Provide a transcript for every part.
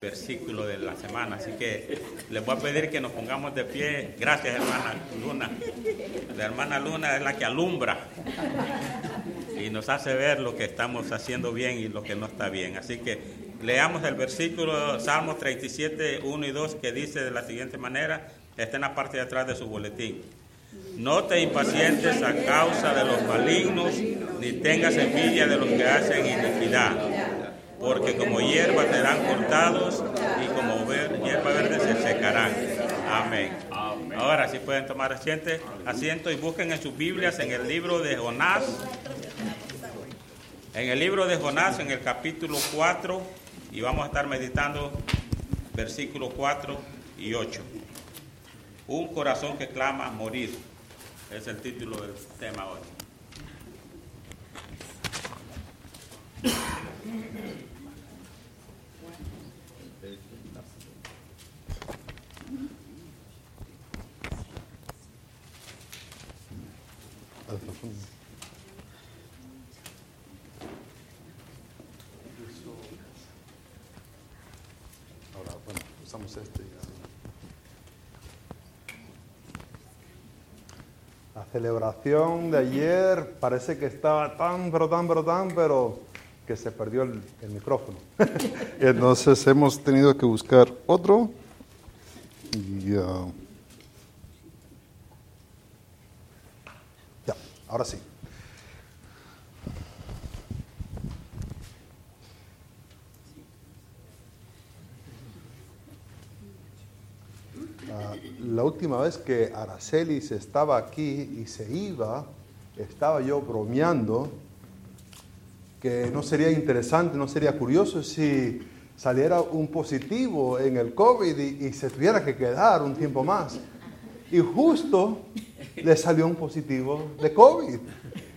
versículo de la semana. Así que les voy a pedir que nos pongamos de pie. Gracias, hermana Luna. La hermana Luna es la que alumbra y nos hace ver lo que estamos haciendo bien y lo que no está bien. Así que leamos el versículo Salmos 37, 1 y 2 que dice de la siguiente manera, está en la parte de atrás de su boletín. No te impacientes a causa de los malignos, ni tengas envidia de los que hacen iniquidad porque como hierba serán cortados y como hierba verde se secarán. Amén. Ahora sí pueden tomar asiento, asiento y busquen en sus Biblias en el libro de Jonás. En el libro de Jonás, en el capítulo 4, y vamos a estar meditando versículos 4 y 8. Un corazón que clama morir. Es el título del tema hoy. La celebración de ayer parece que estaba tan, pero tan, pero tan, pero que se perdió el, el micrófono. Entonces hemos tenido que buscar otro. Y, uh, ya, ahora sí. Ah, la última vez que Aracelis estaba aquí y se iba, estaba yo bromeando que no sería interesante, no sería curioso si saliera un positivo en el COVID y, se tuviera que quedar un tiempo más. Y justo le salió un positivo de COVID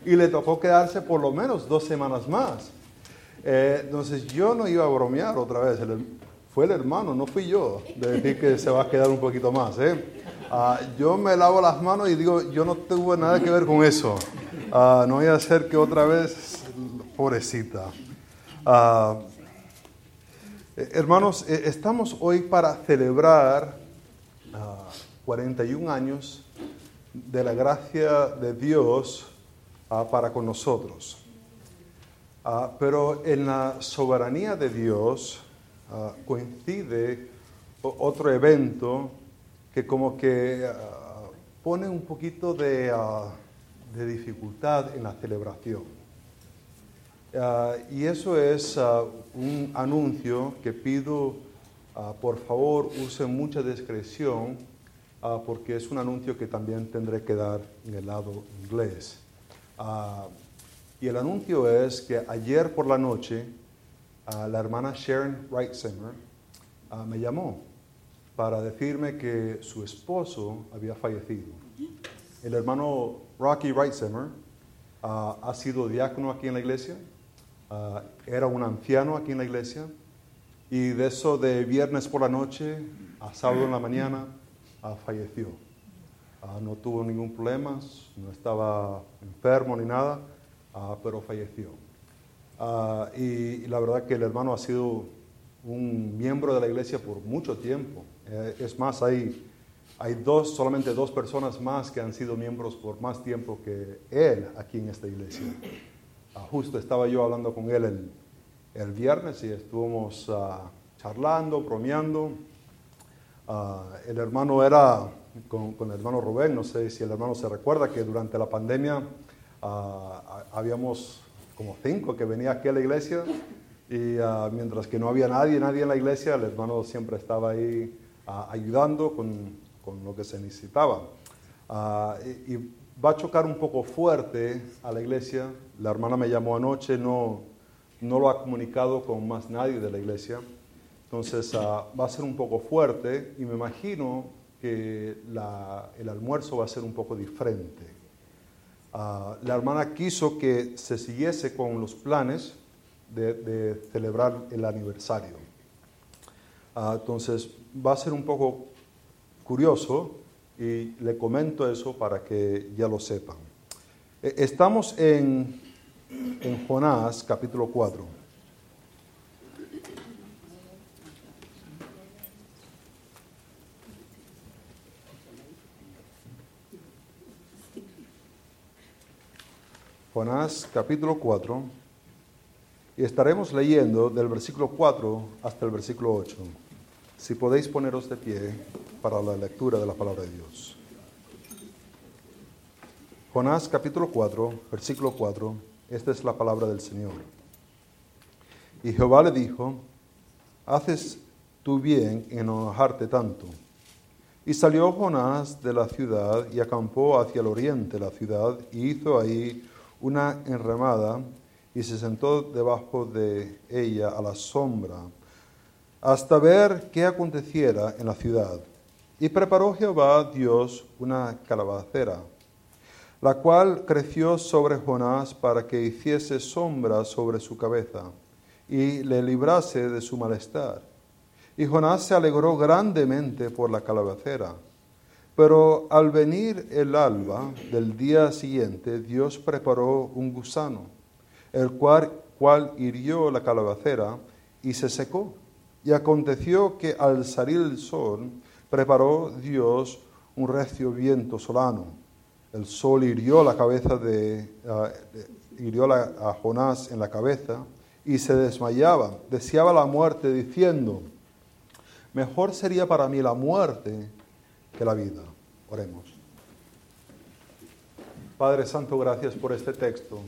y le tocó quedarse por lo menos dos semanas más. Eh, entonces yo no iba a bromear otra vez, el- fue el hermano, no fui yo, de decir que se va a quedar un poquito más. ¿eh? Ah, yo me lavo las manos y digo, yo no tuve nada que ver con eso. Ah, no voy a hacer que otra vez, pobrecita. Eh, hermanos, eh, estamos hoy para celebrar ah, 41 años de la gracia de Dios para con nosotros. Pero en la soberanía de Dios ah, coincide otro evento que como que ah, pone un poquito de, ah, de dificultad en la celebración. Y eso es un anuncio que pido, por favor, usen mucha discreción, porque es un anuncio que también tendré que dar en el lado inglés. Y el anuncio es que ayer por la noche, la hermana Sharon Wrightsinger ah, me llamó para decirme que su esposo había fallecido. El hermano Rocky Wrightsinger ah, ha sido diácono aquí en la iglesia, ah, era un anciano aquí en la iglesia, y de eso de viernes por la noche a sábado en la mañana falleció. Ah, no tuvo ningún problema, no estaba enfermo ni nada, pero falleció. Ah, y, y la verdad que el hermano ha sido un miembro de la iglesia por mucho tiempo. Eh, es más, hay, hay dos, solamente dos personas más que han sido miembros por más tiempo que él aquí en esta iglesia. Ah, justo estaba yo hablando con él el, el viernes y estuvimos ah, charlando, bromeando. El hermano era con, con el hermano Rubén, no sé si el hermano se recuerda que durante la pandemia ha- habíamos como cinco que venía aquí a la iglesia y ah, mientras que no había nadie, nadie en la iglesia, el hermano siempre estaba ahí ah, ayudando con, con lo que se necesitaba. Ah, y, y va a chocar un poco fuerte a la iglesia. La hermana me llamó anoche, no, no lo ha comunicado con más nadie de la iglesia. Entonces va a ser un poco fuerte y me imagino que la- el almuerzo va a ser un poco diferente. Ah, la hermana quiso que se siguiese con los planes de, celebrar el aniversario. Ah, entonces va a ser un poco curioso y le comento eso para que ya lo sepan. Eh, Estamos en, en Jonás capítulo 4. Jonás capítulo 4 y estaremos leyendo del versículo 4 hasta el versículo 8. Si podéis poneros de pie para la lectura de la palabra de Dios. Jonás capítulo 4, versículo 4, esta es la palabra del Señor. Y Jehová le dijo, haces tú bien en enojarte tanto. Y salió Jonás de la ciudad y acampó hacia el oriente de la ciudad y hizo ahí una enramada y se sentó debajo de ella a la sombra hasta ver qué aconteciera en la ciudad. Y preparó Jehová Dios una calabacera, la cual creció sobre Jonás para que hiciese sombra sobre su cabeza y le librase de su malestar. Y Jonás se alegró grandemente por la calabacera. Pero al venir el alba del día siguiente, Dios preparó un gusano, el cual, cual hirió la calabacera y se secó. Y aconteció que al salir el sol, preparó Dios un recio viento solano. El sol hirió la cabeza de, ah, hirió a Jonás en la cabeza y se desmayaba, deseaba la muerte, diciendo, mejor sería para mí la muerte que la vida. Oremos. Padre Santo, gracias por este texto.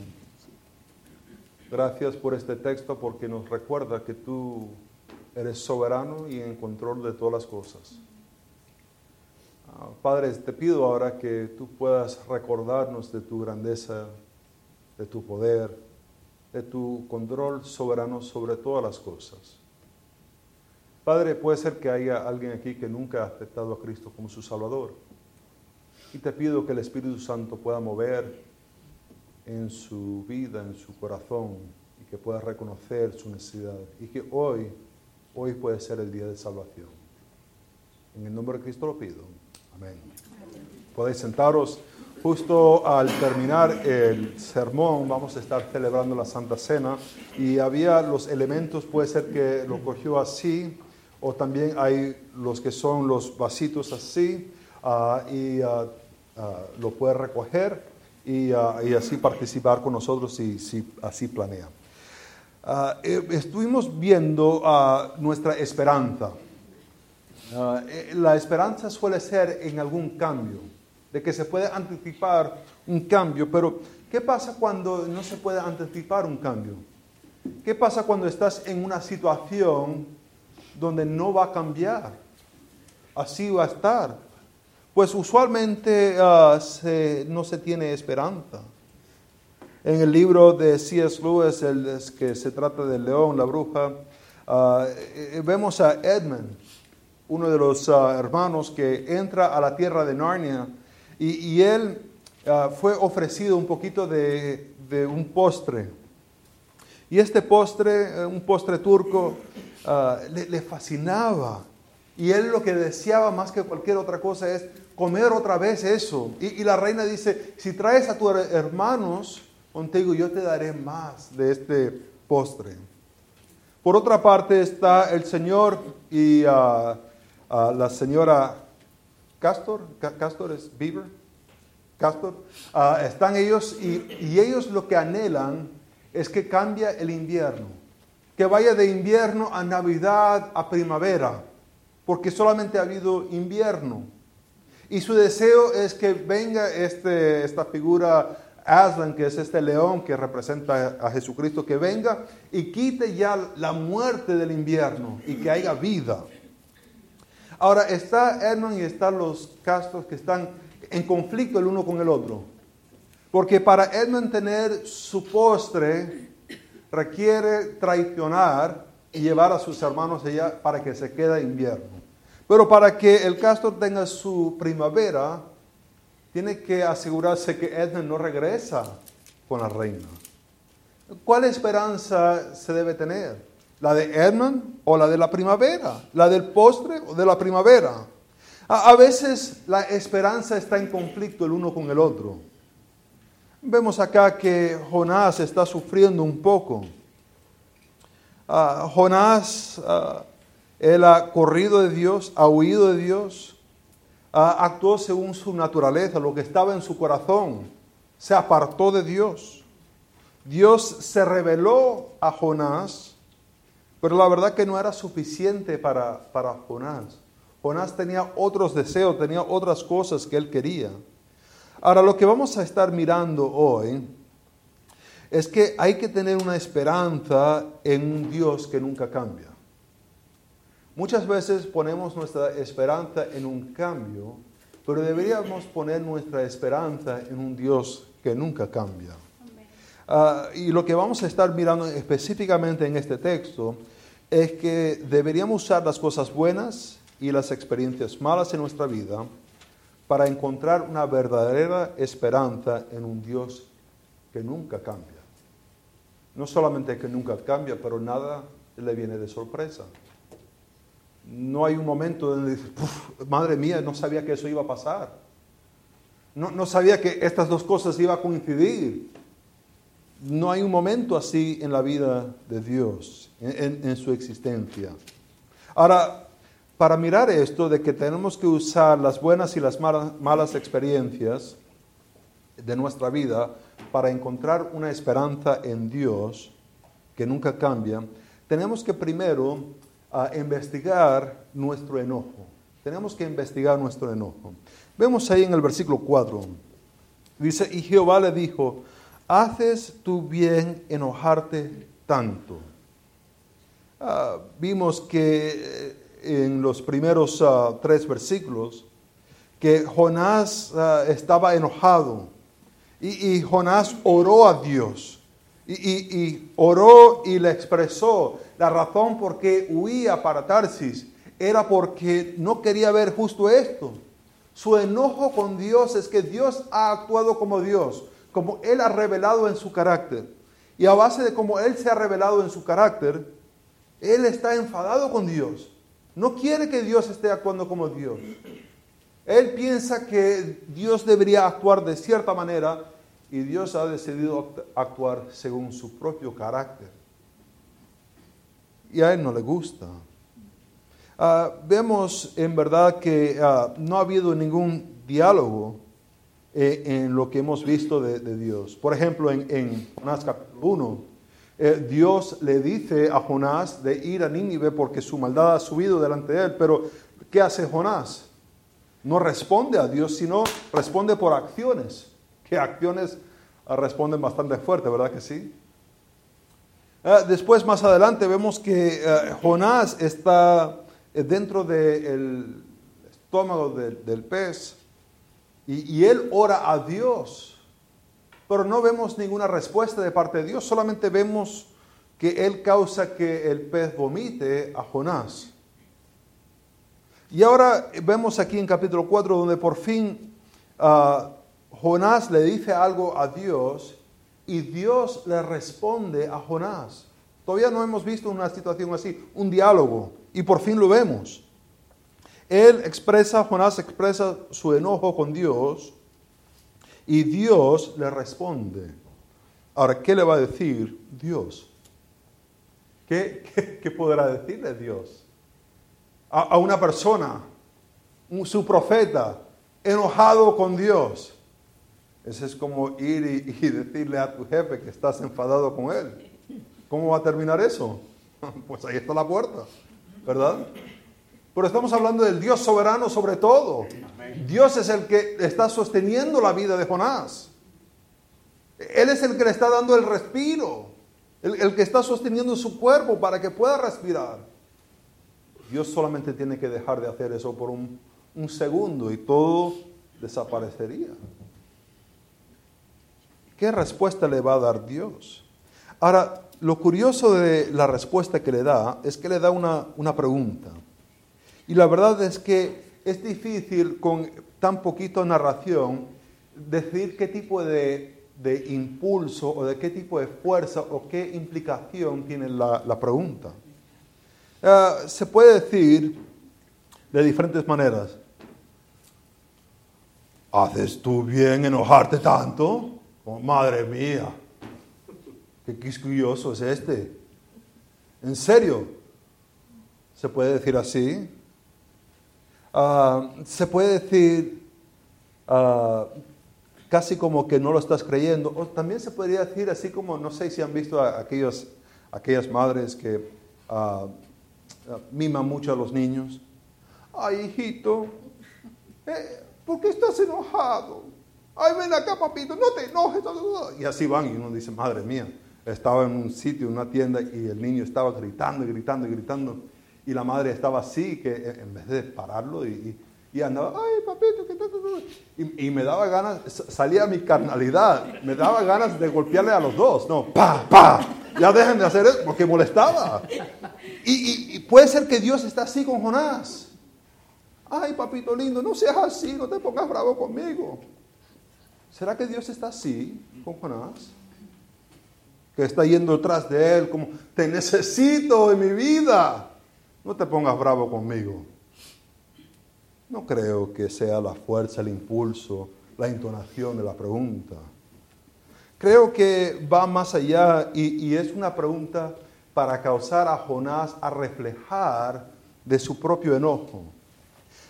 Gracias por este texto porque nos recuerda que tú eres soberano y en control de todas las cosas. Ah, Padre, te pido ahora que tú puedas recordarnos de tu grandeza, de tu poder, de tu control soberano sobre todas las cosas. Padre, puede ser que haya alguien aquí que nunca ha aceptado a Cristo como su Salvador. Y te pido que el Espíritu Santo pueda mover en su vida, en su corazón, y que pueda reconocer su necesidad. Y que hoy Hoy puede ser el día de salvación. En el nombre de Cristo lo pido. Amén. Podéis sentaros. Justo al terminar el sermón vamos a estar celebrando la Santa Cena y había los elementos, puede ser que lo cogió así o también hay los que son los vasitos así uh, y uh, lo puede recoger y, así participar con nosotros si, así planea. Ah, eh, estuvimos viendo nuestra esperanza. Uh, la esperanza suele ser en algún cambio, de que se puede anticipar un cambio, pero ¿qué pasa cuando no se puede anticipar un cambio? ¿Qué pasa cuando estás en una situación donde no va a cambiar? Así va a estar. Pues usualmente se, no se tiene esperanza. En el libro de C.S. Lewis, el, que se trata del león, la bruja, ah, eh, vemos a Edmund, uno de los ah, hermanos que entra a la tierra de Narnia y, él ah, fue ofrecido un poquito de, un postre. Y este postre, eh, un postre turco, le, fascinaba. Y él lo que deseaba más que cualquier otra cosa es comer otra vez eso. Y, la reina dice, si traes a tus hermanos, contigo yo te daré más de este postre. Por otra parte está el Señor y ah, ah, la señora Castor, Castor es Beaver, Castor, ah, están ellos y ellos lo que anhelan es que cambie el invierno, que vaya de invierno a Navidad a primavera, porque solamente ha habido invierno. Y su deseo es que venga este, esta figura Aslan, que es este león que representa a Jesucristo, que venga y quite ya la muerte del invierno y que haya vida. Ahora está Edmund y están los castros que están en conflicto el uno con el otro. Porque para Edmund tener su postre requiere traicionar y llevar a sus hermanos allá para que se quede invierno. Pero para que el castor tenga su primavera, tiene que asegurarse que Edmund no regresa con la reina. ¿Cuál esperanza se debe tener? ¿La de Edmund o la de la primavera? ¿La del postre o de la primavera? A, veces la esperanza está en conflicto el uno con el otro. Vemos acá que Jonás está sufriendo un poco. Ah, Jonás, ah, él ha corrido de Dios, ha huido de Dios, actuó según su naturaleza, lo que estaba en su corazón, se apartó de Dios. Dios se reveló a Jonás, pero la verdad que no era suficiente para, para Jonás. Jonás tenía otros deseos, tenía otras cosas que él quería. Ahora, lo que vamos a estar mirando hoy es que hay que tener una esperanza en un Dios que nunca cambia. Muchas veces ponemos nuestra esperanza en un cambio, pero deberíamos poner nuestra esperanza en un Dios que nunca cambia. Ah, y lo que vamos a estar mirando específicamente en este texto es que deberíamos usar las cosas buenas y las experiencias malas en nuestra vida para encontrar una verdadera esperanza en un Dios que nunca cambia. No solamente que nunca cambia, pero nada le viene de sorpresa. No hay un momento donde dices, madre mía, no sabía que eso iba a pasar. No, no sabía que estas dos cosas iban a coincidir. No hay un momento así en la vida de Dios, en, su existencia. Ahora, para mirar esto de que tenemos que usar las buenas y las malas, experiencias de nuestra vida para encontrar una esperanza en Dios que nunca cambia, tenemos que primero ah, investigar nuestro enojo. Tenemos que investigar nuestro enojo. Vemos ahí en el versículo 4. Dice, y Jehová le dijo, haces tú bien enojarte tanto. Ah, vimos que eh, en los primeros ah, tres versículos que Jonás ah, estaba enojado y, Jonás oró a Dios y, y, oró y le expresó la razón por qué huía para Tarsis era porque no quería ver justo esto. Su enojo con Dios es que Dios ha actuado como Dios como Él ha revelado en su carácter. Y a base de cómo Él se ha revelado en su carácter, Él está enfadado con Dios. No quiere que Dios esté actuando como Dios. Él piensa que Dios debería actuar de cierta manera y Dios ha decidido actuar según su propio carácter. Y a Él no le gusta. Ah, vemos en verdad que ah, no ha habido ningún diálogo eh, en lo que hemos visto de, Dios. Por ejemplo, en, en Jonás capítulo 1, eh, Dios le dice a Jonás de ir a Nínive porque su maldad ha subido delante de él, pero ¿qué hace Jonás? No responde a Dios, sino responde por acciones, que acciones ah, responden bastante fuerte, ¿verdad que sí? Ah, después, más adelante, vemos que Jonás está eh, dentro del estómago del pez y, él ora a Dios, pero no vemos ninguna respuesta de parte de Dios, solamente vemos que él causa que el pez vomite a Jonás. Y ahora vemos aquí en capítulo 4 donde por fin ah, Jonás le dice algo a Dios y Dios le responde a Jonás. Todavía no hemos visto una situación así, un diálogo, y por fin lo vemos. Él expresa, Jonás expresa su enojo con Dios y Dios le responde. Ahora, ¿qué le va a decir Dios? ¿Qué, podrá decirle Dios? A, una persona, su profeta, enojado con Dios. Ese es como ir y, y decirle a tu jefe que estás enfadado con él. ¿Cómo va a terminar eso? Pues ahí está la puerta, ¿verdad? Pero estamos hablando del Dios soberano sobre todo. Dios es el que está sosteniendo la vida de Jonás. Él es el que le está dando el respiro, el, que está sosteniendo su cuerpo para que pueda respirar. Dios solamente tiene que dejar de hacer eso por un, un segundo y todo desaparecería. ¿Qué respuesta le va a dar Dios? Ahora, lo curioso de la respuesta que le da es que le da una, una pregunta. Y la verdad es que es difícil con tan poquito narración decir qué tipo de, impulso o de qué tipo de fuerza o qué implicación tiene la, pregunta. Ah, se puede decir de diferentes maneras. ¿Haces tú bien enojarte tanto? Oh, madre mía, qué quisquilloso es este. ¿En serio? ¿Se puede decir así? Ah, se puede decir, uh, casi como que no lo estás creyendo. O también se podría decir así como, no sé si han visto a aquellas madres que ah, ah, miman mucho a los niños. Ay, hijito, eh, ¿por qué estás enojado? Ay, ven acá, papito, no te enojes. Y así van y uno dice, madre mía, estaba en un sitio, en una tienda y el niño estaba gritando gritando gritando. Y la madre estaba así, que en vez de pararlo y, y andaba, ay, papito, ¿qué tal? Y, y, me daba ganas, salía mi carnalidad, me daba ganas de golpearle a los dos, no, pa, pa, ya dejen de hacer eso, porque molestaba. Y, puede ser que Dios está así con Jonás. Ay, papito lindo, no seas así, no te pongas bravo conmigo. ¿Será que Dios está así con Jonás? Que está yendo detrás de él como, te necesito en mi vida. No te pongas bravo conmigo. No creo que sea la fuerza, el impulso, la entonación de la pregunta. Creo que va más allá y, es una pregunta para causar a Jonás a reflejar de su propio enojo.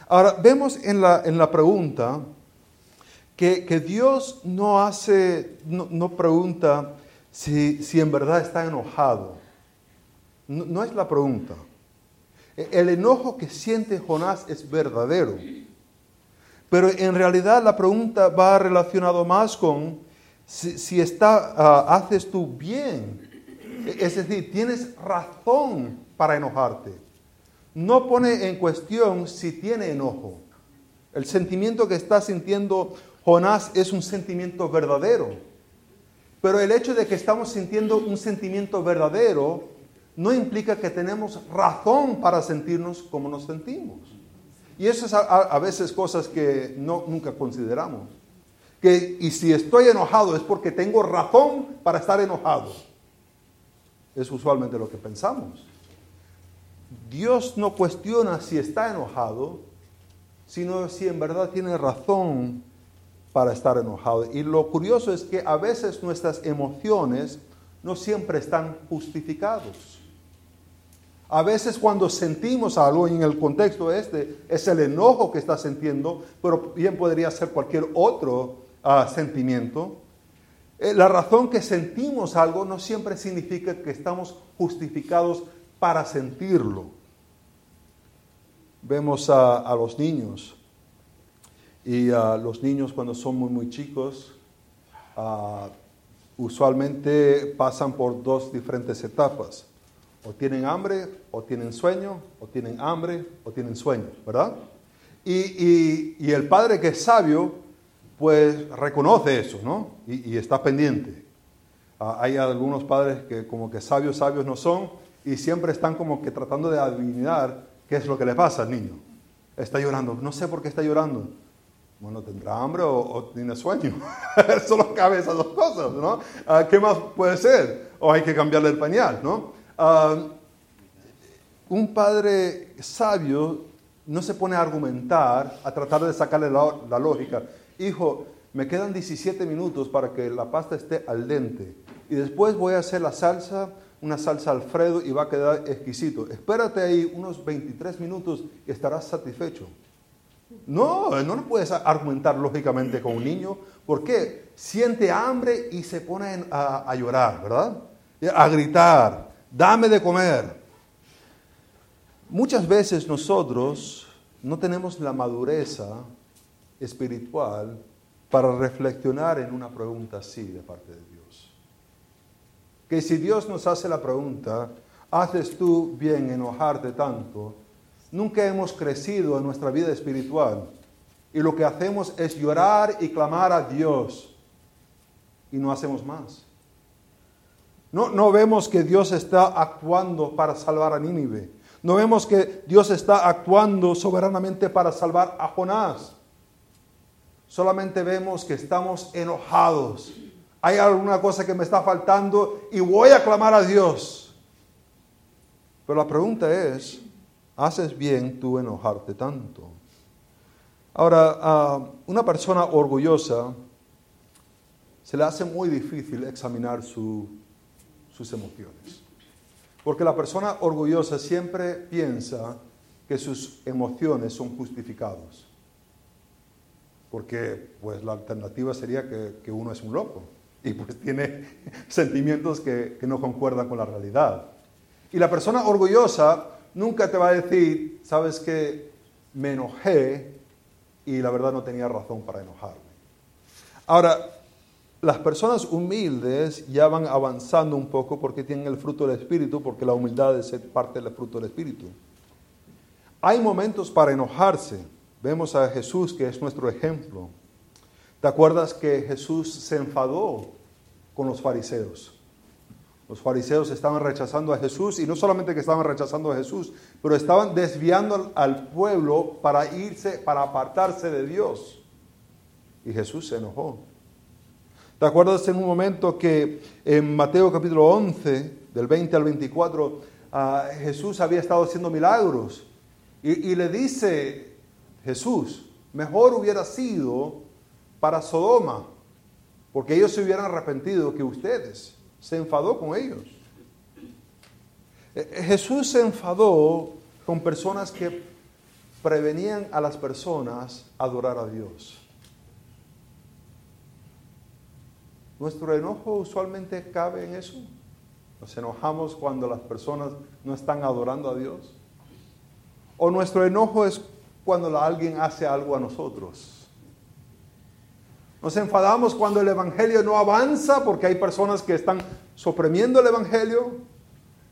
Ahora, vemos en la, en la pregunta que, Dios no hace, no, pregunta si, en verdad está enojado. no es la pregunta. El enojo que siente Jonás es verdadero. Pero en realidad la pregunta va relacionado más con si, ah, haces tú bien. Es decir, tienes razón para enojarte. No pone en cuestión si tiene enojo. El sentimiento que está sintiendo Jonás es un sentimiento verdadero. Pero el hecho de que estamos sintiendo un sentimiento verdadero no implica que tenemos razón para sentirnos como nos sentimos. Y eso es a, veces cosas que no, nunca consideramos. Que, y si estoy enojado es porque tengo razón para estar enojado. Es usualmente lo que pensamos. Dios no cuestiona si está enojado, sino si en verdad tiene razón para estar enojado. Y lo curioso es que a veces nuestras emociones no siempre están justificados. A veces cuando sentimos algo en el contexto este, es el enojo que está sintiendo, pero bien podría ser cualquier otro ah, sentimiento. Eh, la razón que sentimos algo no siempre significa que estamos justificados para sentirlo. Vemos a, los niños y a los niños cuando son muy, muy chicos, ah, usualmente pasan por dos diferentes etapas. O tienen hambre, o tienen sueño, o tienen hambre, o tienen sueño, ¿verdad? Y, el padre que es sabio, pues reconoce eso, ¿no? Y, está pendiente. Ah, hay algunos padres que como que sabios, sabios no son, y siempre están como que tratando de adivinar qué es lo que le pasa al niño. Está llorando, no sé por qué está llorando. Bueno, tendrá hambre o, tiene sueño. Solo cabe esas dos cosas, ¿no? Ah, ¿Qué más puede ser? O hay que cambiarle el pañal, ¿no? Ah, un padre sabio no se pone a argumentar, a tratar de sacarle la, lógica. Hijo, me quedan 17 minutos para que la pasta esté al dente. Y después voy a hacer la salsa, una salsa Alfredo y va a quedar exquisito. Espérate ahí unos 23 minutos y estarás satisfecho. No, no puedes argumentar lógicamente con un niño. porque Siente hambre y se pone a, a llorar, ¿verdad? A gritar dame de comer. Muchas veces nosotros no tenemos la madurez espiritual para reflexionar en una pregunta así de parte de Dios. Que si Dios nos hace la pregunta, ¿haces tú bien enojarte tanto? Nunca hemos crecido en nuestra vida espiritual y lo que hacemos es llorar y clamar a Dios y no hacemos más. No, vemos que Dios está actuando para salvar a Nínive. No vemos que Dios está actuando soberanamente para salvar a Jonás. Solamente vemos que estamos enojados. Hay alguna cosa que me está faltando y voy a clamar a Dios. Pero la pregunta es, ¿haces bien tú enojarte tanto? Ahora, una persona orgullosa se le hace muy difícil examinar su sus emociones. Porque la persona orgullosa siempre piensa que sus emociones son justificados. porque pues la alternativa sería que, uno es un loco y pues tiene sentimientos que, que no concuerdan con la realidad. Y la persona orgullosa nunca te va a decir, sabes que me enojé y la verdad no tenía razón para enojarme. Ahora, las personas humildes ya van avanzando un poco porque tienen el fruto del Espíritu, porque la humildad es parte del fruto del Espíritu. Hay momentos para enojarse. Vemos a Jesús que es nuestro ejemplo. ¿Te acuerdas que Jesús se enfadó con los fariseos? Los fariseos estaban rechazando a Jesús y no solamente que estaban rechazando a Jesús, pero estaban desviando al pueblo para irse, para apartarse de Dios. Y Jesús se enojó. ¿Te en un momento que en Mateo capítulo 11, del 20 al 24, ah, Jesús había estado haciendo milagros? Y, le dice Jesús, mejor hubiera sido para Sodoma, porque ellos se hubieran arrepentido que ustedes. Se enfadó con ellos. Eh, eh, Jesús se enfadó con personas que prevenían a las personas adorar a Dios. Nuestro enojo usualmente cabe en eso. Nos enojamos cuando las personas no están adorando a Dios. O nuestro enojo es cuando alguien hace algo a nosotros. Nos enfadamos cuando el Evangelio no avanza porque hay personas que están suprimiendo el Evangelio.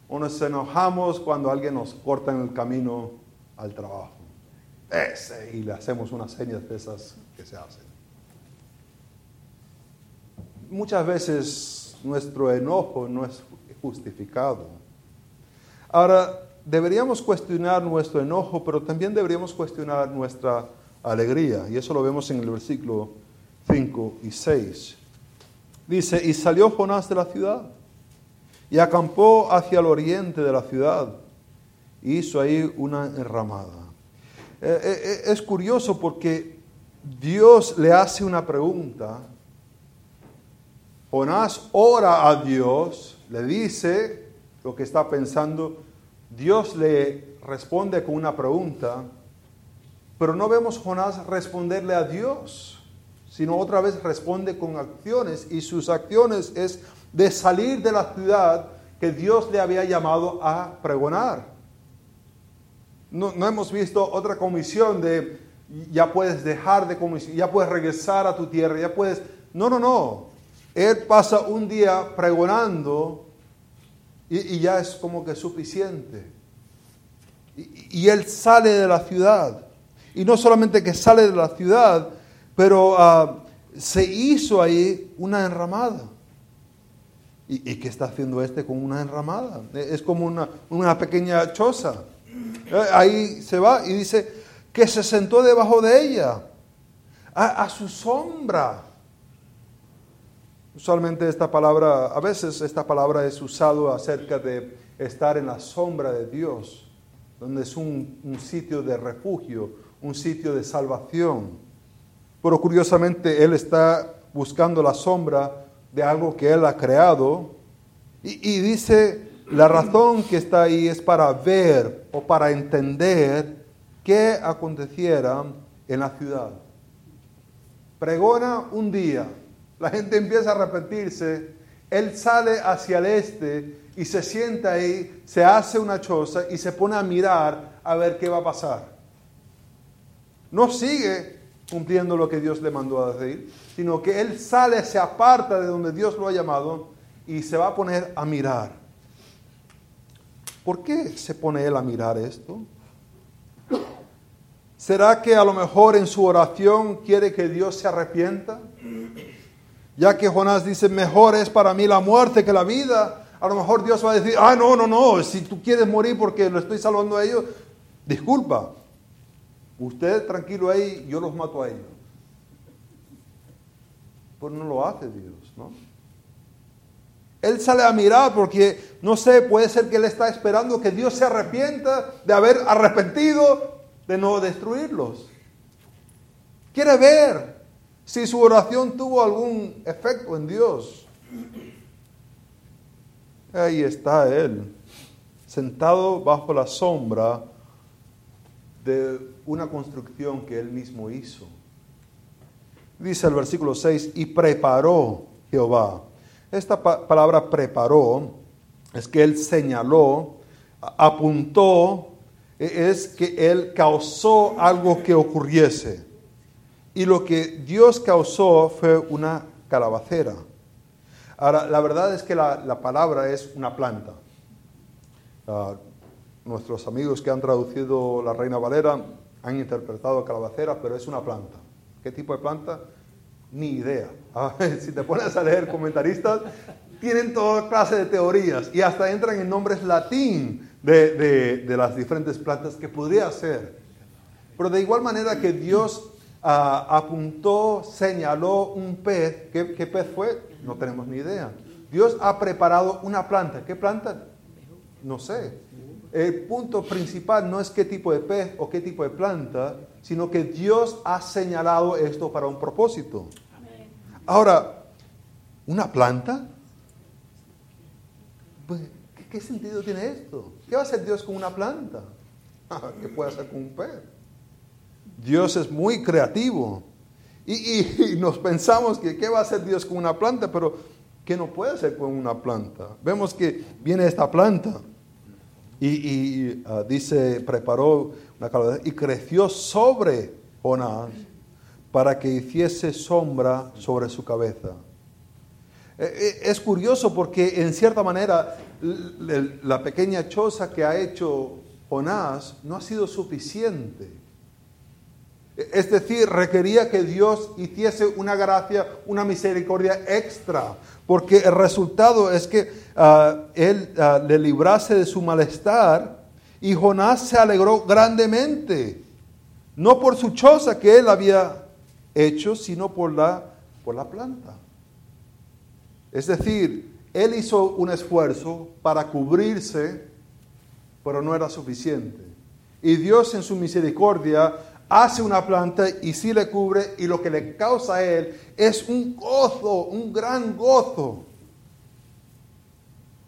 O nos enojamos cuando alguien nos corta en el camino al trabajo. Ese, y le hacemos unas señas de esas que se hacen muchas veces nuestro enojo no es justificado. Ahora, deberíamos cuestionar nuestro enojo, pero también deberíamos cuestionar nuestra alegría. Y eso lo vemos en el versículo 5 y 6. Dice, y salió Jonás de la ciudad y acampó hacia el oriente de la ciudad y hizo ahí una enramada. Eh, eh, eh, es curioso porque Dios le hace una pregunta Jonás ora a Dios, le dice lo que está pensando, Dios le responde con una pregunta, pero no vemos Jonás responderle a Dios, sino otra vez responde con acciones y sus acciones es de salir de la ciudad que Dios le había llamado a pregonar. No, no hemos visto otra comisión de ya puedes dejar de comisión, ya puedes regresar a tu tierra, ya puedes... No, no, no. Él pasa un día pregonando y, ya es como que suficiente. Y, él sale de la ciudad. Y no solamente que sale de la ciudad, pero ah, se hizo ahí una enramada. ¿Y, qué está haciendo este con una enramada? Es como una, pequeña choza. Eh, ahí se va y dice que se sentó debajo de ella, a su sombra. Usualmente esta palabra, a veces esta palabra es usado acerca de estar en la sombra de Dios, donde es un, sitio de refugio, un sitio de salvación. Pero curiosamente Él está buscando la sombra de algo que Él ha creado y, y dice, la razón que está ahí es para ver o para entender qué aconteciera en la ciudad. Pregona un día la gente empieza a arrepentirse, él sale hacia el este y se sienta ahí, se hace una choza y se pone a mirar a ver qué va a pasar. No sigue cumpliendo lo que Dios le mandó a decir, sino que él sale, se aparta de donde Dios lo ha llamado y se va a poner a mirar. ¿Por qué se pone él a mirar esto? ¿Será que a lo mejor en su oración quiere que Dios se arrepienta? Ya que Jonás dice, mejor es para mí la muerte que la vida. A lo mejor Dios va a decir, ah, no, no, no, si tú quieres morir porque lo estoy salvando a ellos, disculpa. Usted tranquilo ahí, yo los mato a ellos. Pues no lo hace Dios, ¿no? Él sale a mirar porque, no sé, puede ser que él está esperando que Dios se arrepienta de haber arrepentido de no destruirlos. Quiere ver si su oración tuvo algún efecto en Dios. Ahí está Él, sentado bajo la sombra de una construcción que Él mismo hizo. Dice el versículo 6, y preparó Jehová. Esta palabra preparó es que él señaló, apuntó, e, es que él causó algo que ocurriese. Y lo que Dios causó fue una calabacera. Ahora, la verdad es que la, palabra es una planta. Ah, nuestros amigos que han traducido la Reina Valera han interpretado calabacera, pero es una planta. ¿Qué tipo de planta? Ni idea. si te pones a leer comentaristas, tienen toda clase de teorías y hasta entran en nombres latín de, las diferentes plantas que podría ser. Pero de igual manera que Dios ah, apuntó, señaló un pez, ¿qué, ¿qué pez fue? No tenemos ni idea. Dios ha preparado una planta. ¿Qué planta? No sé. El punto principal no es qué tipo de pez o qué tipo de planta, sino que Dios ha señalado esto para un propósito. Ahora, ¿una planta? Pues, ¿qué, sentido tiene esto? ¿Qué va a hacer Dios con una planta? ¿Qué puede hacer con un pez? Dios es muy creativo. Y, nos pensamos que qué va a hacer Dios con una planta, pero ¿qué no puede hacer con una planta? Vemos que viene esta planta y, ah, dice, preparó una calabacera y creció sobre Jonás para que hiciese sombra sobre su cabeza. Eh, eh, es curioso porque en cierta manera la pequeña choza que ha hecho Jonás no ha sido suficiente es decir, requería que Dios hiciese una gracia, una misericordia extra, porque el resultado es que ah, Él ah, le librase de su malestar y Jonás se alegró grandemente, no por su choza que él había hecho, sino por la, por la planta. Es decir, él hizo un esfuerzo para cubrirse, pero no era suficiente. Y Dios en su misericordia hace una planta y sí le cubre y lo que le causa a él es un gozo, un gran gozo.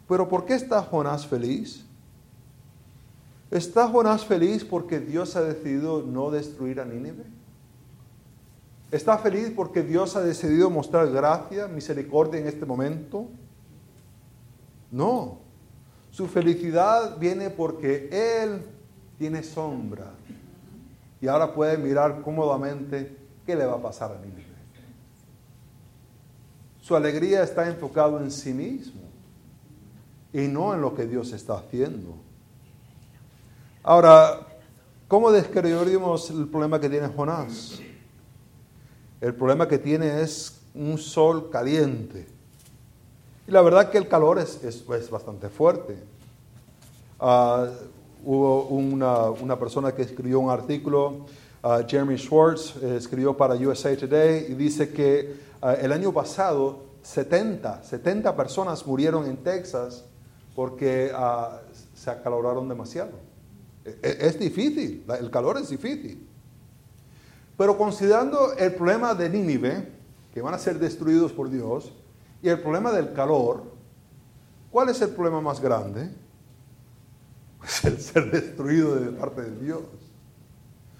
Pero ¿por qué está Jonás feliz? ¿Está Jonás feliz porque Dios ha decidido no destruir a Nínive? ¿Está feliz porque Dios ha decidido mostrar gracia, misericordia en este momento? No. Su felicidad viene porque Él tiene sombra y ahora puede mirar cómodamente qué le va a pasar a Nínive. Su alegría está enfocado en sí mismo y no en lo que Dios está haciendo. Ahora, ¿cómo describiríamos el problema que tiene Jonás? El problema que tiene es un sol caliente. Y la verdad que el calor es, es, bastante fuerte. Uh, hubo una, una, persona que escribió un artículo, uh, Jeremy Schwartz, eh, escribió para USA Today y dice que uh, el año pasado 70, 70 personas murieron en Texas porque uh, se acaloraron demasiado. E, e, es difícil, el calor es difícil. Pero considerando el problema de Nínive, que van a ser destruidos por Dios, y el problema del calor, ¿cuál es el problema más grande? el ser destruido de parte de Dios.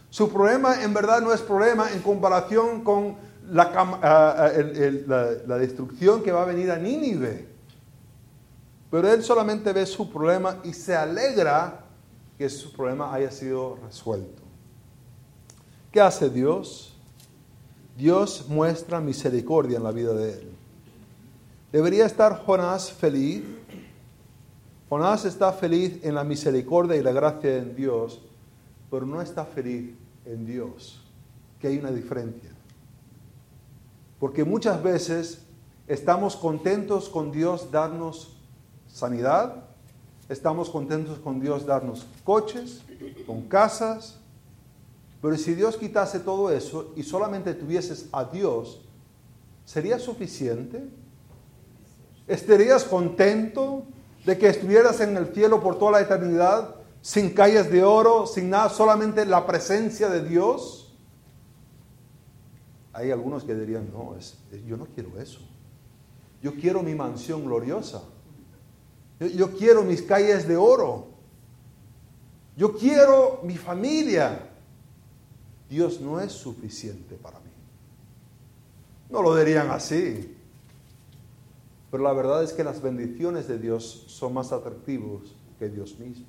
Su problema en verdad no es problema en comparación con la, ah, ah, la, destrucción que va a venir a Nínive. Pero él solamente ve su problema y se alegra que su problema haya sido resuelto. ¿Qué hace Dios? Dios muestra misericordia en la vida de él. ¿Debería estar Jonás feliz? Jonás está feliz en la misericordia y la gracia de Dios, pero no está feliz en Dios, que hay una diferencia. Porque muchas veces estamos contentos con Dios darnos sanidad, estamos contentos con Dios darnos coches, con casas, pero si Dios quitase todo eso y solamente tuvieses a Dios, ¿sería suficiente? ¿Estarías contento de que estuvieras en el cielo por toda la eternidad, sin calles de oro, sin nada, solamente la presencia de Dios? Hay algunos que dirían, no, yo no quiero eso. Yo quiero mi mansión gloriosa. Yo, yo quiero mis calles de oro. Yo quiero mi familia. Dios no es suficiente para mí. No lo dirían así. Pero la verdad es que las bendiciones de Dios son más atractivos que Dios mismo.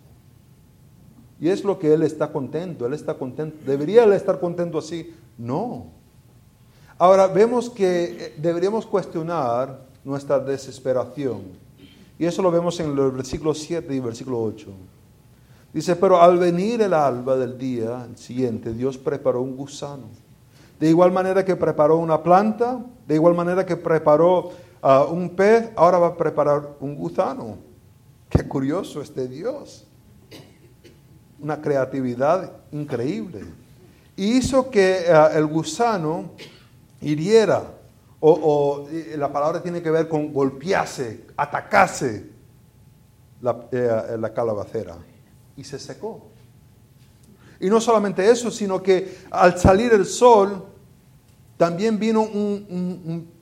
Y es lo que Él está contento, Él está contento. ¿Debería Él estar contento así? No. Ahora, vemos que eh, deberíamos cuestionar nuestra desesperación. Y eso lo vemos en el versículo 7 y versículo 8. Dice, pero al venir el alba del día siguiente, Dios preparó un gusano. De igual manera que preparó una planta, de igual manera que preparó ah, un pez, ahora va a preparar un gusano. Qué curioso este Dios. Una creatividad increíble. Y hizo que ah, el gusano hiriera, o, la palabra tiene que ver con golpease, atacase la, eh, la calabacera. Y se secó. Y no solamente eso, sino que al salir el sol, también vino un, un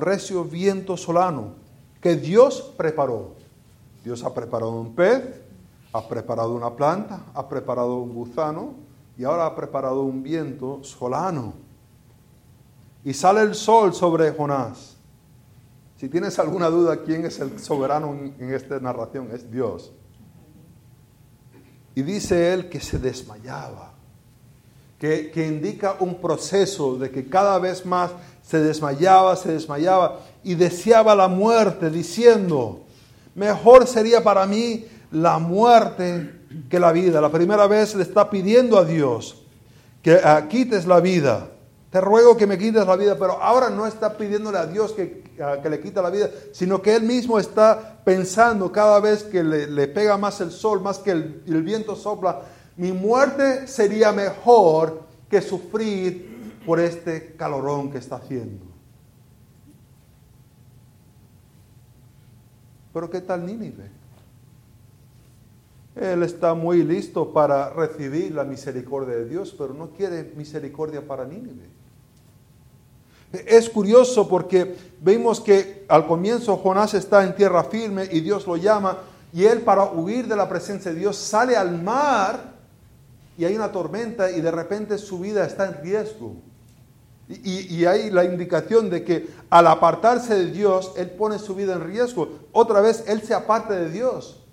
recio viento solano que Dios preparó. Dios ha preparado un pez, ha preparado una planta, ha preparado un gusano y ahora ha preparado un viento solano. Y sale el sol sobre Jonás. Si tienes alguna duda quién es el soberano en esta narración, es Dios. Y dice él que se desmayaba, que, que, indica un proceso de que cada vez más se desmayaba, se desmayaba y deseaba la muerte, diciendo, mejor sería para mí la muerte que la vida. La primera vez le está pidiendo a Dios que uh, quites la vida. Te ruego que me quites la vida, pero ahora no está pidiéndole a Dios que, uh, que le quite la vida, sino que él mismo está pensando cada vez que le, le pega más el sol, más que el, el viento sopla, mi muerte sería mejor que sufrir por este calorón que está haciendo. Pero ¿qué tal Nínive? Él está muy listo para recibir la misericordia de Dios, pero no quiere misericordia para Nínive. Es curioso porque vemos que al comienzo Jonás está en tierra firme y Dios lo llama y él para huir de la presencia de Dios sale al mar y hay una tormenta y de repente su vida está en riesgo. Y, hay la indicación de que al apartarse de Dios, Él pone su vida en riesgo. Otra vez, Él se aparta de Dios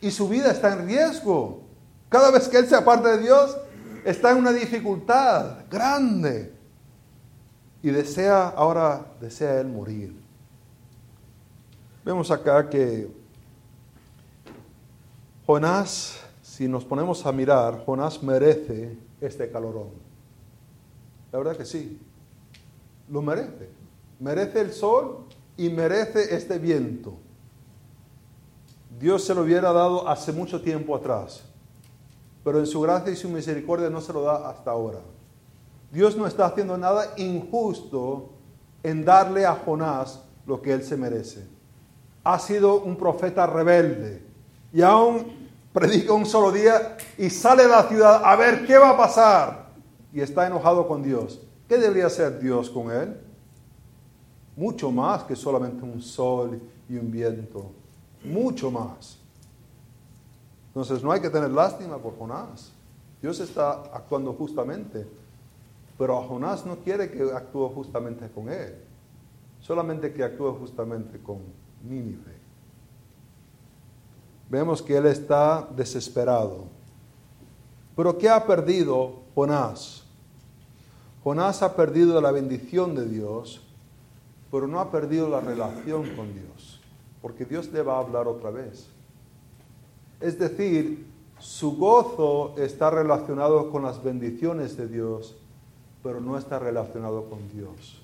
y su vida está en riesgo. Cada vez que Él se aparta de Dios, está en una dificultad grande. Y desea, ahora desea Él morir. Vemos acá que Jonás, si nos ponemos a mirar, Jonás merece este calorón. La verdad que sí, lo merece. Merece el sol y merece este viento. Dios se lo hubiera dado hace mucho tiempo atrás, pero en su gracia y su misericordia no se lo da hasta ahora. Dios no está haciendo nada injusto en darle a Jonás lo que él se merece. Ha sido un profeta rebelde y aún predica un solo día y sale de la ciudad a ver qué va a pasar y está enojado con Dios. ¿Qué debería hacer Dios con él? Mucho más que solamente un sol y un viento mucho más. Entonces no hay que tener lástima por Jonás. Dios está actuando justamente, pero a Jonás no quiere que actúe justamente con él, solamente que actúe justamente con Nínive. Vemos que él está desesperado. Pero ¿qué ha perdido Jonás? Jonás ha perdido la bendición de Dios, pero no ha perdido la relación con Dios porque Dios le va a hablar otra vez. Es decir, su gozo está relacionado con las bendiciones de Dios, pero no está relacionado con Dios.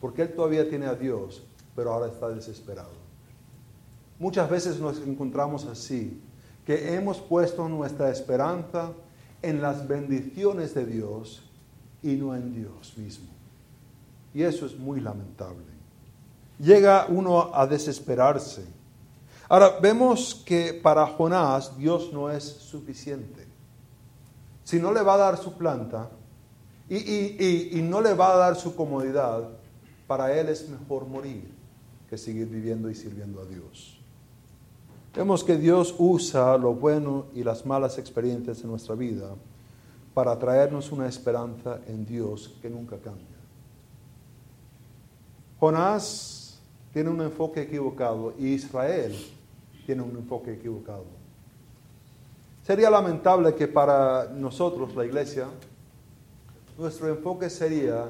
Porque él todavía tiene a Dios, pero ahora está desesperado. Muchas veces nos encontramos así, que hemos puesto nuestra esperanza en las bendiciones de Dios y no en Dios mismo. Y eso es muy lamentable llega uno a desesperarse. Ahora, vemos que para Jonás Dios no es suficiente. Si no le va a dar su planta y, y, no le va a dar su comodidad, para él es mejor morir que seguir viviendo y sirviendo a Dios. Vemos que Dios usa lo bueno y las malas experiencias en nuestra vida para traernos una esperanza en Dios que nunca cambia. Jonás tiene un enfoque equivocado y Israel tiene un enfoque equivocado. Sería lamentable que para nosotros, la iglesia, nuestro enfoque sería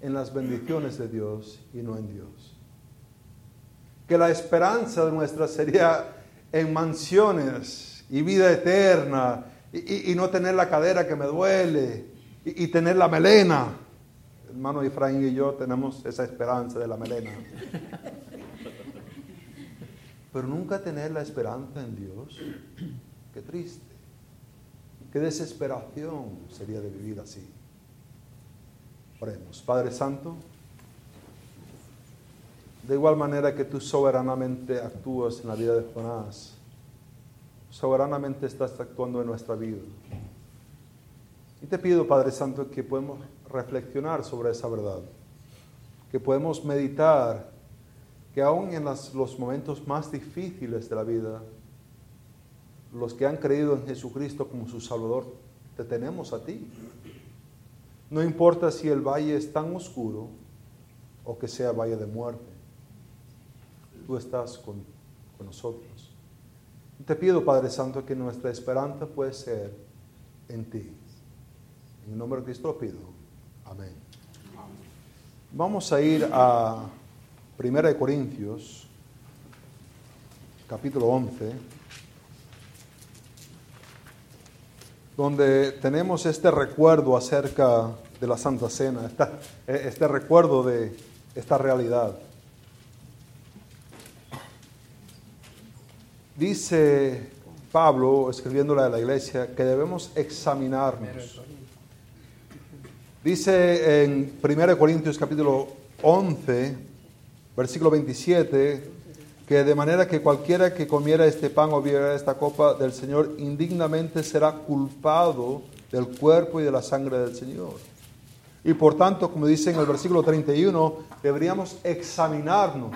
en las bendiciones de Dios y no en Dios. Que la esperanza nuestra sería en mansiones y vida eterna y, no tener la cadera que me duele y, tener la melena. Hermano Efraín y yo tenemos esa esperanza de la melena. Pero nunca tener la esperanza en Dios. Qué triste. Qué desesperación sería de vivir así. Oremos. Padre Santo, de igual manera que tú soberanamente actúas en la vida de Jonás, soberanamente estás actuando en nuestra vida. Y te pido, Padre Santo, que podemos reflexionar sobre esa verdad, que podemos meditar que aún en los momentos más difíciles de la vida, los que han creído en Jesucristo como su Salvador, te tenemos a ti. No importa si el valle es tan oscuro o que sea valle de muerte. Tú estás con, con nosotros. Te pido, Padre Santo, que nuestra esperanza puede ser en ti. En el nombre de Cristo lo pido. Amén. Vamos a ir a 1 Corintios, capítulo 11. donde tenemos este recuerdo acerca de la Santa Cena, este recuerdo de esta realidad. Dice Pablo, escribiéndole a la iglesia, que debemos examinarnos. Dice en 1 Corintios capítulo 11, versículo 27, que de manera que cualquiera que comiera este pan o bebiera esta copa del Señor indignamente será culpado del cuerpo y de la sangre del Señor. Y por tanto, como dice en el versículo 31, deberíamos examinarnos,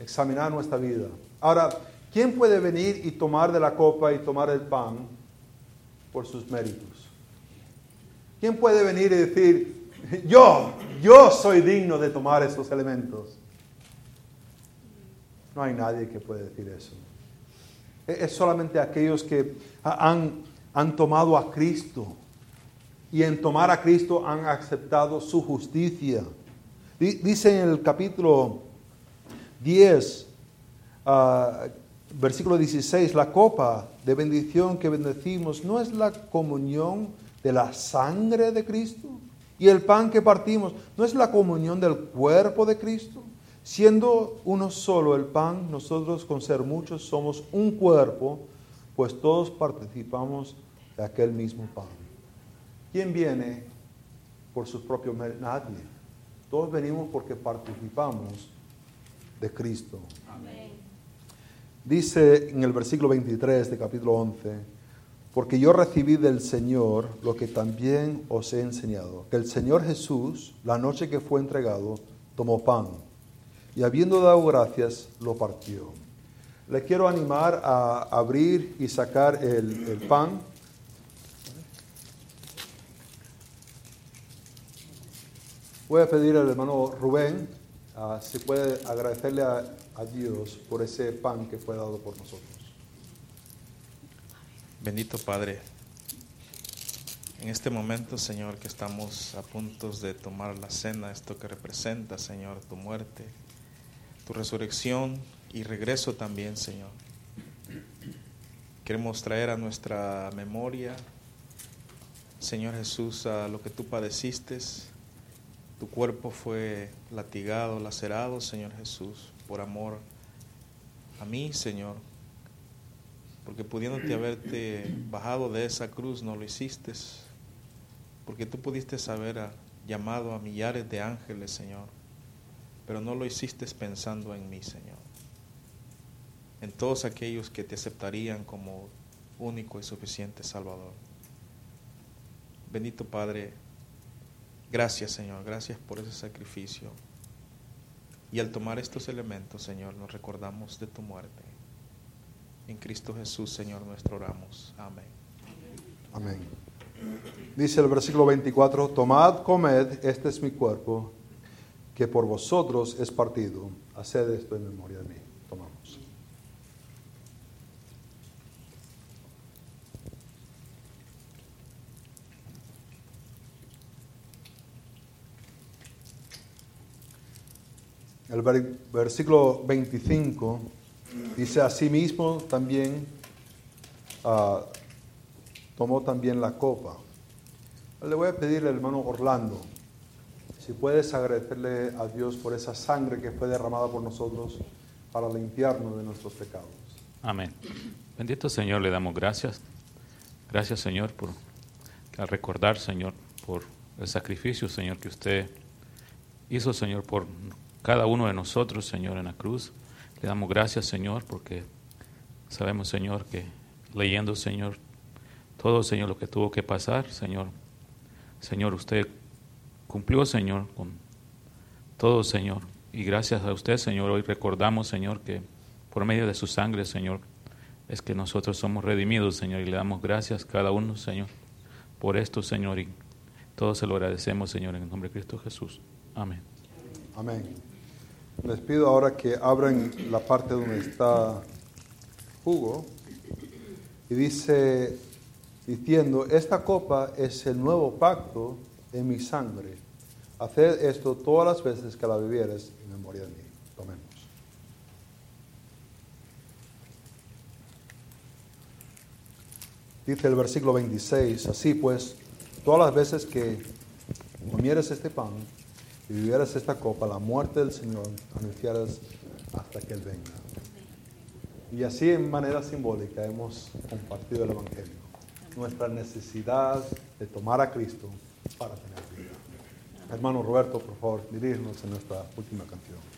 examinar nuestra vida. Ahora, ¿quién puede venir y tomar de la copa y tomar el pan por sus méritos? ¿Quién puede venir y decir, yo, yo soy digno de tomar esos elementos? No hay nadie que pueda decir eso. Es solamente aquellos que han, han tomado a Cristo y en tomar a Cristo han aceptado su justicia. Dice en el capítulo 10, ah, versículo 16, la copa de bendición que bendecimos no es la comunión de la sangre de Cristo. Y el pan que partimos no es la comunión del cuerpo de Cristo. Siendo uno solo el pan, nosotros con ser muchos somos un cuerpo, pues todos participamos de aquel mismo pan. ¿Quién viene por sus propios méritos? Nadie. Todos venimos porque participamos de Cristo. Dice en el versículo 23 de capítulo 11, porque yo recibí del Señor lo que también os he enseñado, que el Señor Jesús, la noche que fue entregado, tomó pan y habiendo dado gracias, lo partió. Le quiero animar a abrir y sacar el, pan. Voy a pedir al hermano Rubén ah, si puede agradecerle a, a Dios por ese pan que fue dado por nosotros. Bendito Padre, en este momento, Señor, que estamos a punto de tomar la cena, esto que representa, Señor, tu muerte, tu resurrección y regreso también, Señor. Queremos traer a nuestra memoria, Señor Jesús, a lo que tú padeciste. Tu cuerpo fue latigado, lacerado, Señor Jesús, por amor a mí, Señor. Porque pudiéndote haberte bajado de esa cruz, no lo hiciste. Porque tú pudiste haber llamado a millares de ángeles, Señor pero no lo hiciste pensando en mí, Señor. En todos aquellos que te aceptarían como único y suficiente Salvador. Bendito Padre, gracias Señor, gracias por ese sacrificio. Y al tomar estos elementos, Señor, nos recordamos de tu muerte. En Cristo Jesús, Señor, nuestro oramos. Amén. Amén. Dice el versículo 24, tomad, comed, este es mi cuerpo que por vosotros es partido. Haced esto en memoria de mí. El versículo 25 dice, asimismo también uh, tomó también la copa. Le voy a pedir al hermano Orlando, si puedes agradecerle a Dios por esa sangre que fue derramada por nosotros para limpiarnos de nuestros pecados. Amén. Bendito Señor, le damos gracias. Gracias Señor por recordar, Señor, por el sacrificio, Señor, que usted hizo, Señor, por cada uno de nosotros, Señor, en la cruz. Le damos gracias, Señor, porque sabemos, Señor, que leyendo, Señor, todo, Señor, lo que tuvo que pasar, Señor. Señor, usted cumplió, Señor, con todo, Señor. Y gracias a usted, Señor, hoy recordamos, Señor, que por medio de su sangre, Señor, es que nosotros somos redimidos, Señor, y le damos gracias cada uno, Señor, por esto, Señor, y todos se lo agradecemos, Señor, en el nombre de Cristo Jesús. Amén. Amén. Les pido ahora que abran la parte donde está Hugo y dice, diciendo, esta copa es el nuevo pacto en mi sangre. Haced esto todas las veces que la bebieres en memoria de mí. Tomemos. Dice el versículo 26, así pues, todas las veces que comieres este pan y vivieras esta copa, la muerte del Señor anunciarás hasta que Él venga. Y así en manera simbólica hemos compartido el Evangelio. Nuestra necesidad de tomar a Cristo para tener vida. Hermano Roberto, por favor, dirígenos en nuestra última canción.